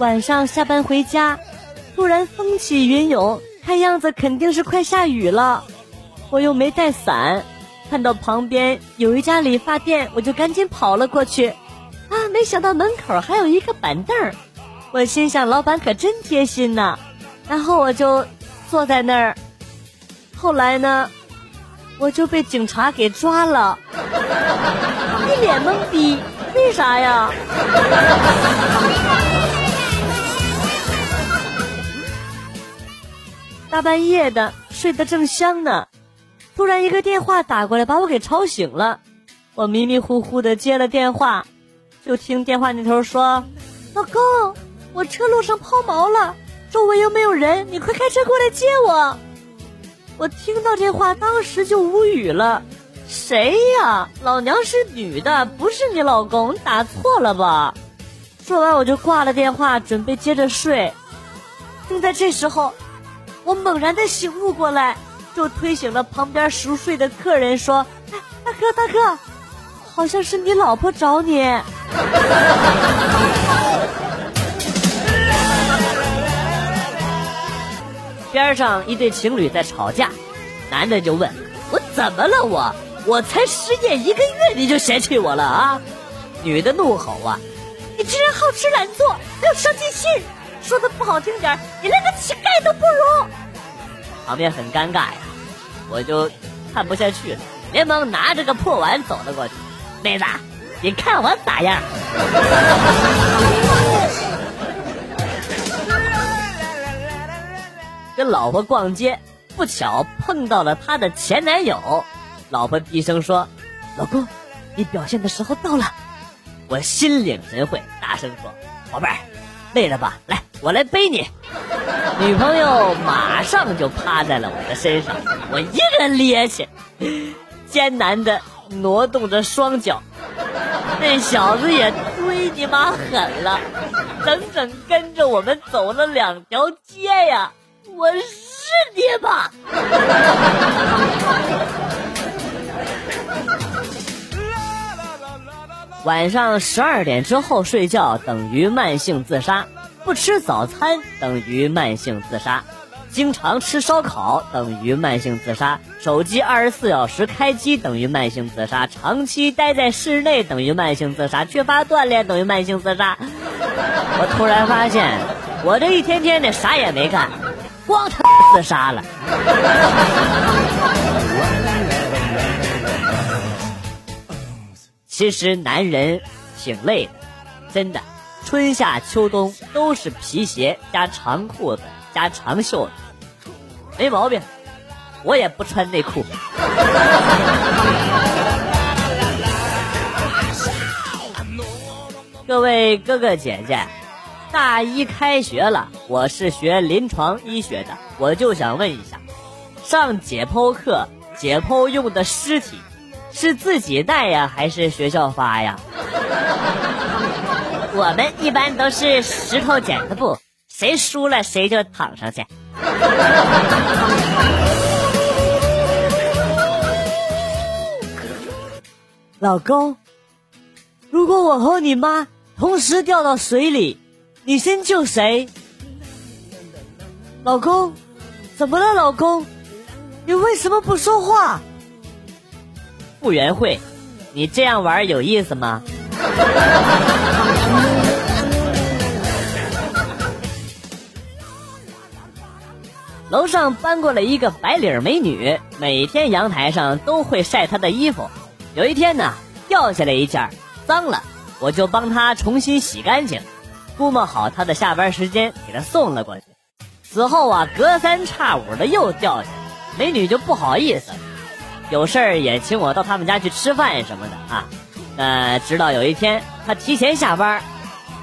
晚上下班回家，突然风起云涌，看样子肯定是快下雨了。我又没带伞，看到旁边有一家理发店，我就赶紧跑了过去。啊，没想到门口还有一个板凳儿，我心想老板可真贴心呐。然后我就坐在那儿。后来呢，我就被警察给抓了，一脸懵逼，为啥呀？大半夜的，睡得正香呢，突然一个电话打过来，把我给吵醒了。我迷迷糊糊的接了电话，就听电话那头说：“老公，我车路上抛锚了，周围又没有人，你快开车过来接我。”我听到这话，当时就无语了。谁呀？老娘是女的，不是你老公，打错了吧？说完我就挂了电话，准备接着睡。正在这时候。我猛然的醒悟过来，就推醒了旁边熟睡的客人，说：“哎，大哥大哥，好像是你老婆找你。”边上一对情侣在吵架，男的就问：“我怎么了？我我才失业一个月，你就嫌弃我了啊？”女的怒吼：“啊，你居然好吃懒做，没有上进心！”说的不好听点你连个乞丐都不如。场面很尴尬呀，我就看不下去了，连忙拿着个破碗走了过去。妹子，你看我咋样？跟老婆逛街，不巧碰到了她的前男友。老婆低声说：“老公，你表现的时候到了。”我心领神会，大声说：“宝贝儿，累了吧？来。”我来背你，女朋友马上就趴在了我的身上，我一个趔趄，艰难的挪动着双脚，那小子也忒你妈狠了，整整跟着我们走了两条街呀！我日你妈？晚上十二点之后睡觉等于慢性自杀。不吃早餐等于慢性自杀，经常吃烧烤等于慢性自杀，手机二十四小时开机等于慢性自杀，长期待在室内等于慢性自杀，缺乏锻炼等于慢性自杀。我突然发现，我这一天天的啥也没干，光他自杀了。其实男人挺累的，真的。春夏秋冬都是皮鞋加长裤子加长袖子，没毛病。我也不穿内裤。各位哥哥姐姐，大一开学了，我是学临床医学的，我就想问一下，上解剖课解剖用的尸体是自己带呀，还是学校发呀？我们一般都是石头剪子布，谁输了谁就躺上去。老公，如果我和你妈同时掉到水里，你先救谁？老公，怎么了？老公，你为什么不说话？傅园慧，你这样玩有意思吗？楼上搬过来一个白领美女，每天阳台上都会晒她的衣服。有一天呢，掉下来一件，脏了，我就帮她重新洗干净，估摸好她的下班时间，给她送了过去。此后啊，隔三差五的又掉下来，美女就不好意思，有事儿也请我到他们家去吃饭什么的啊。呃，直到有一天，她提前下班，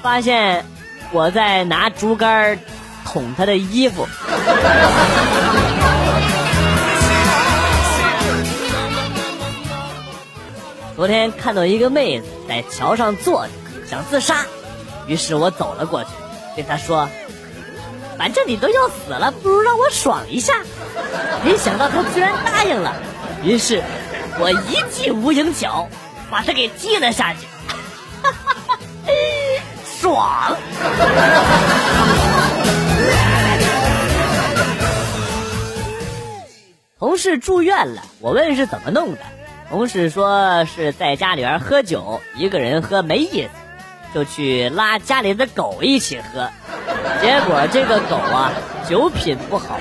发现我在拿竹竿捅他的衣服。昨天看到一个妹子在桥上坐着，想自杀，于是我走了过去，对她说：“反正你都要死了，不如让我爽一下。”没想到她居然答应了，于是我一记无影脚。把她给踢了下去，爽同事住院了，我问是怎么弄的，同事说是在家里边喝酒，一个人喝没意思，就去拉家里的狗一起喝，结果这个狗啊酒品不好，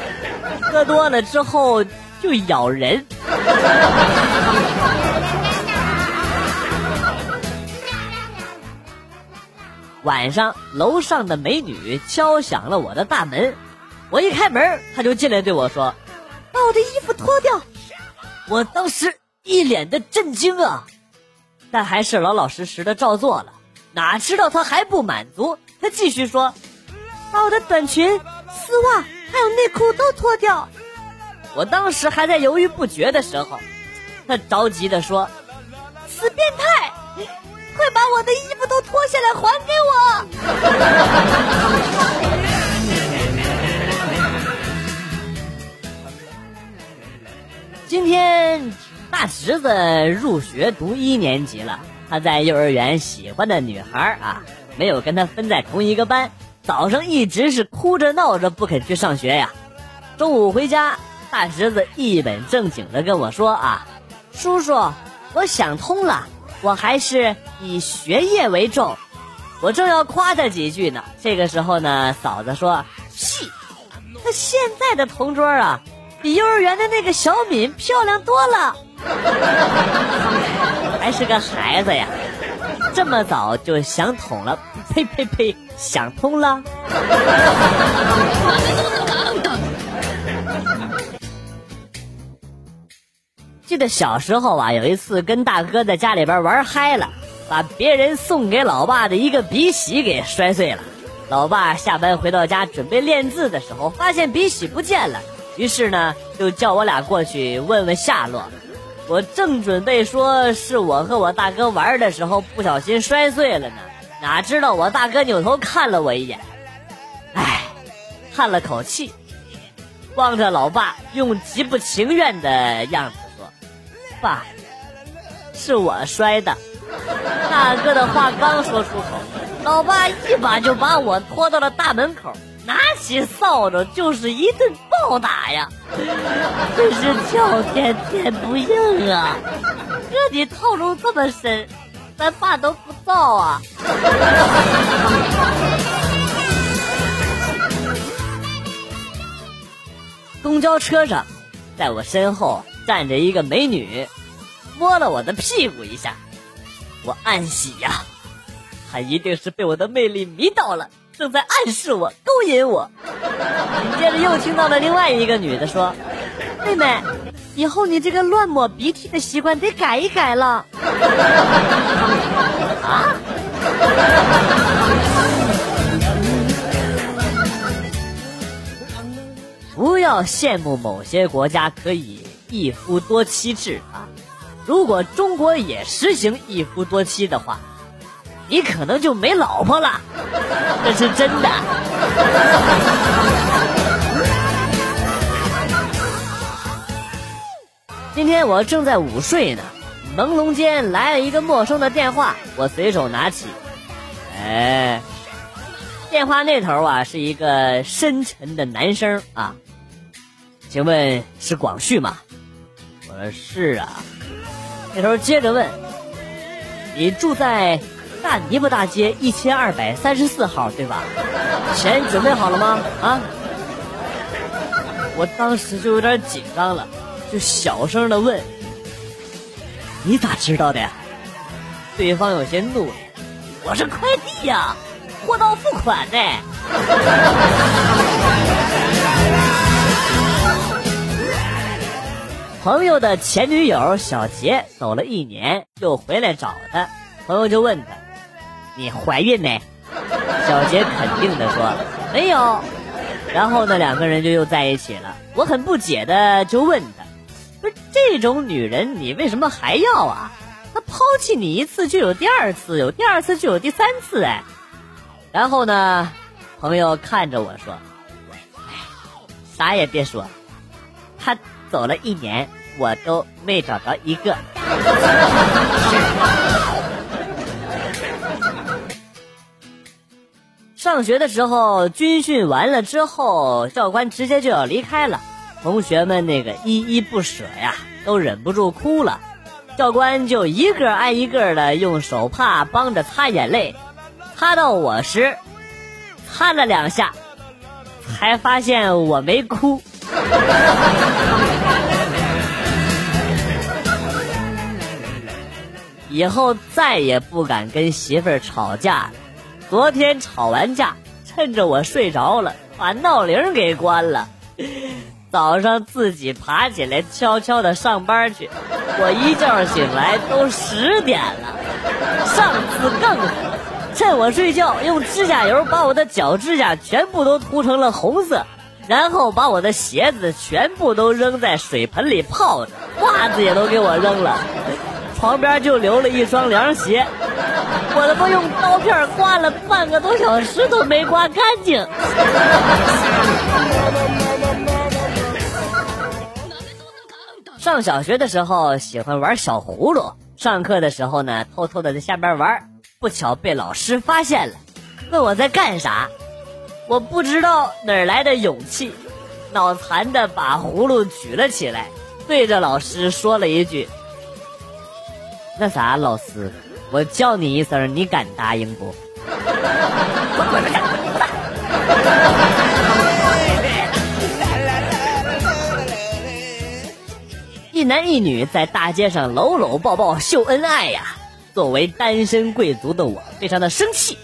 喝多了之后就咬人。晚上，楼上的美女敲响了我的大门，我一开门，她就进来对我说：“把我的衣服脱掉。”我当时一脸的震惊啊，但还是老老实实的照做了。哪知道他还不满足，他继续说：“把我的短裙、丝袜还有内裤都脱掉。”我当时还在犹豫不决的时候，他着急的说：“死变态！”快把我的衣服都脱下来还给我！今天大侄子入学读一年级了，他在幼儿园喜欢的女孩啊，没有跟他分在同一个班，早上一直是哭着闹着不肯去上学呀。中午回家，大侄子一本正经的跟我说啊：“叔叔，我想通了。”我还是以学业为重，我正要夸他几句呢。这个时候呢，嫂子说：“屁，他现在的同桌啊，比幼儿园的那个小敏漂亮多了，还是个孩子呀，这么早就想通了？呸呸呸，想通了。”记得小时候啊，有一次跟大哥在家里边玩嗨了，把别人送给老爸的一个笔洗给摔碎了。老爸下班回到家准备练字的时候，发现笔洗不见了，于是呢就叫我俩过去问问下落。我正准备说是我和我大哥玩的时候不小心摔碎了呢，哪知道我大哥扭头看了我一眼，唉，叹了口气，望着老爸用极不情愿的样子说。爸，是我摔的。大哥的话刚说出口，老爸一把就把我拖到了大门口，拿起扫帚就是一顿暴打呀！真是叫天天不应啊！哥你套路这么深，咱爸都不造啊！公交车上，在我身后。站着一个美女，摸了我的屁股一下，我暗喜呀，她一定是被我的魅力迷倒了，正在暗示我、勾引我。紧接着又听到了另外一个女的说：“妹妹，以后你这个乱抹鼻涕的习惯得改一改了。”啊！不要羡慕某些国家可以。一夫多妻制啊！如果中国也实行一夫多妻的话，你可能就没老婆了，这是真的。今天我正在午睡呢，朦胧间来了一个陌生的电话，我随手拿起，哎，电话那头啊是一个深沉的男声啊，请问是广旭吗？我说是啊，那头接着问：“你住在大泥巴大街一千二百三十四号对吧？钱准备好了吗？啊！”我当时就有点紧张了，就小声的问：“你咋知道的？”对方有些怒了：“我是快递呀，货到付款的。”朋友的前女友小杰走了一年，又回来找他。朋友就问他：“你怀孕没？”小杰肯定的说：“没有。”然后呢，两个人就又在一起了。我很不解的就问他：“不是这种女人，你为什么还要啊？她抛弃你一次就有第二次，有第二次就有第三次，哎。”然后呢，朋友看着我说：“哎，啥也别说，他。”走了一年，我都没找着一个。上学的时候，军训完了之后，教官直接就要离开了，同学们那个依依不舍呀，都忍不住哭了。教官就一个挨一个的用手帕帮着擦眼泪，擦到我时，擦了两下，才发现我没哭。以后再也不敢跟媳妇吵架了。昨天吵完架，趁着我睡着了，把闹铃给关了。早上自己爬起来，悄悄的上班去。我一觉醒来都十点了。上次更狠，趁我睡觉，用指甲油把我的脚指甲全部都涂成了红色，然后把我的鞋子全部都扔在水盆里泡着，袜子也都给我扔了。床边就留了一双凉鞋，我他妈用刀片刮了半个多小时都没刮干净。上小学的时候喜欢玩小葫芦，上课的时候呢偷偷的在下边玩，不巧被老师发现了，问我在干啥，我不知道哪来的勇气，脑残的把葫芦举了起来，对着老师说了一句。那啥，老师，我叫你一声，你敢答应不？一男一女在大街上搂搂抱抱秀恩爱呀！作为单身贵族的我，非常的生气。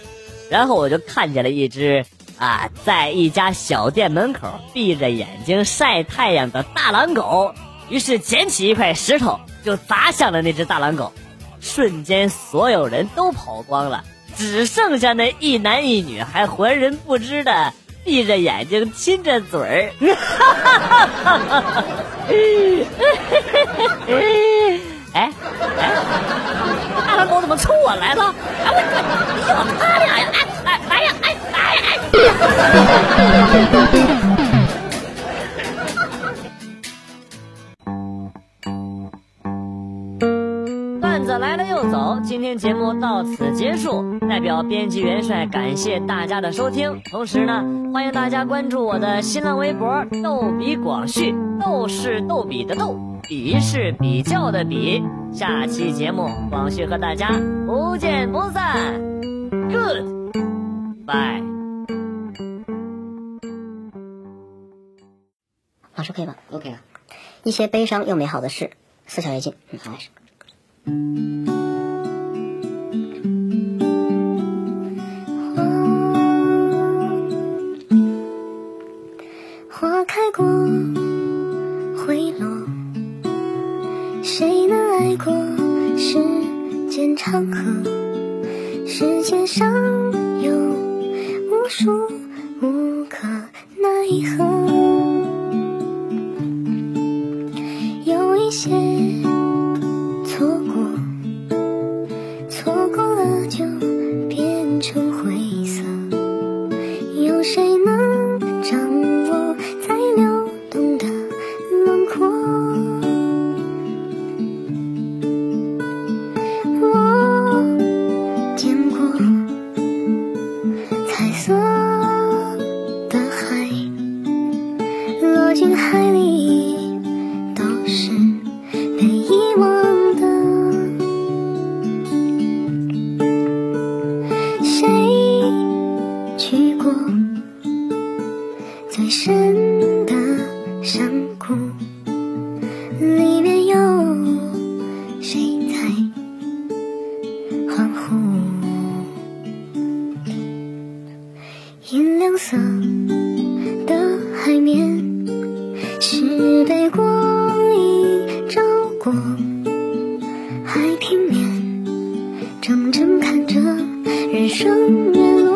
然后我就看见了一只啊，在一家小店门口闭着眼睛晒太阳的大狼狗，于是捡起一块石头就砸向了那只大狼狗。瞬间，所有人都跑光了，只剩下那一男一女还浑然不知的闭着眼睛亲着嘴儿。哎哎，大狼狗怎么冲我来了？哎我你有他俩呀！哎哎呀哎哎呀哎！来今天节目到此结束。代表编辑元帅感谢大家的收听，同时呢，欢迎大家关注我的新浪微博“逗比广旭”，逗是逗比的逗，比是比较的比。下期节目，广旭和大家不见不散。Good，bye。老师可以吧？OK 啊。一些悲伤又美好的事，四小跃进。嗯，开肩上去过最深的山谷，里面有谁在欢呼？银亮色的海面，是被光影照过。海平面，怔怔看着人生远。